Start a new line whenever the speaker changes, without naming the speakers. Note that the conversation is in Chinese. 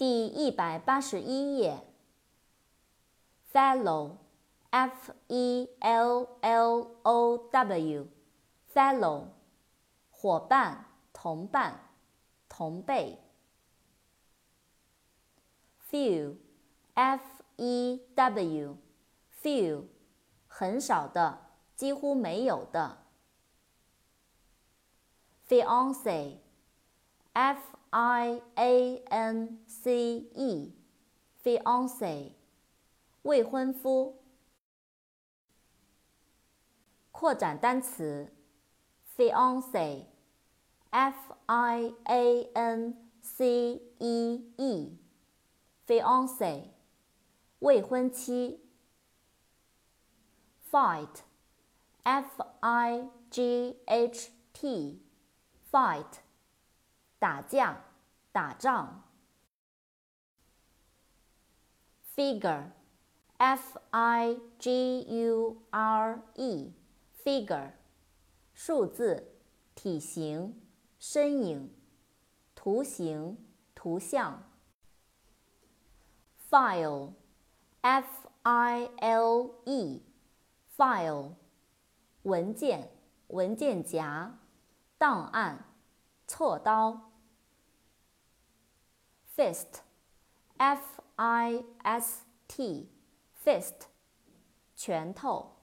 第一百八十一页。Fellow，f e l l o w，fellow，伙伴、同伴、同辈。Few，f e w，few，很少的，几乎没有的。Fiance. Fiance，f i a n c e，fiance，未婚夫。扩展单词，fiance，f i a n c e e，fiance，未婚妻。Fight，f i g h t，fight。打架、打仗。Figure，f i g u r e，figure，数字、体型、身影、图形、图像。File，f i l e，file，文件、文件夹、档案、锉刀。Fist, F I S T, fist, 拳头。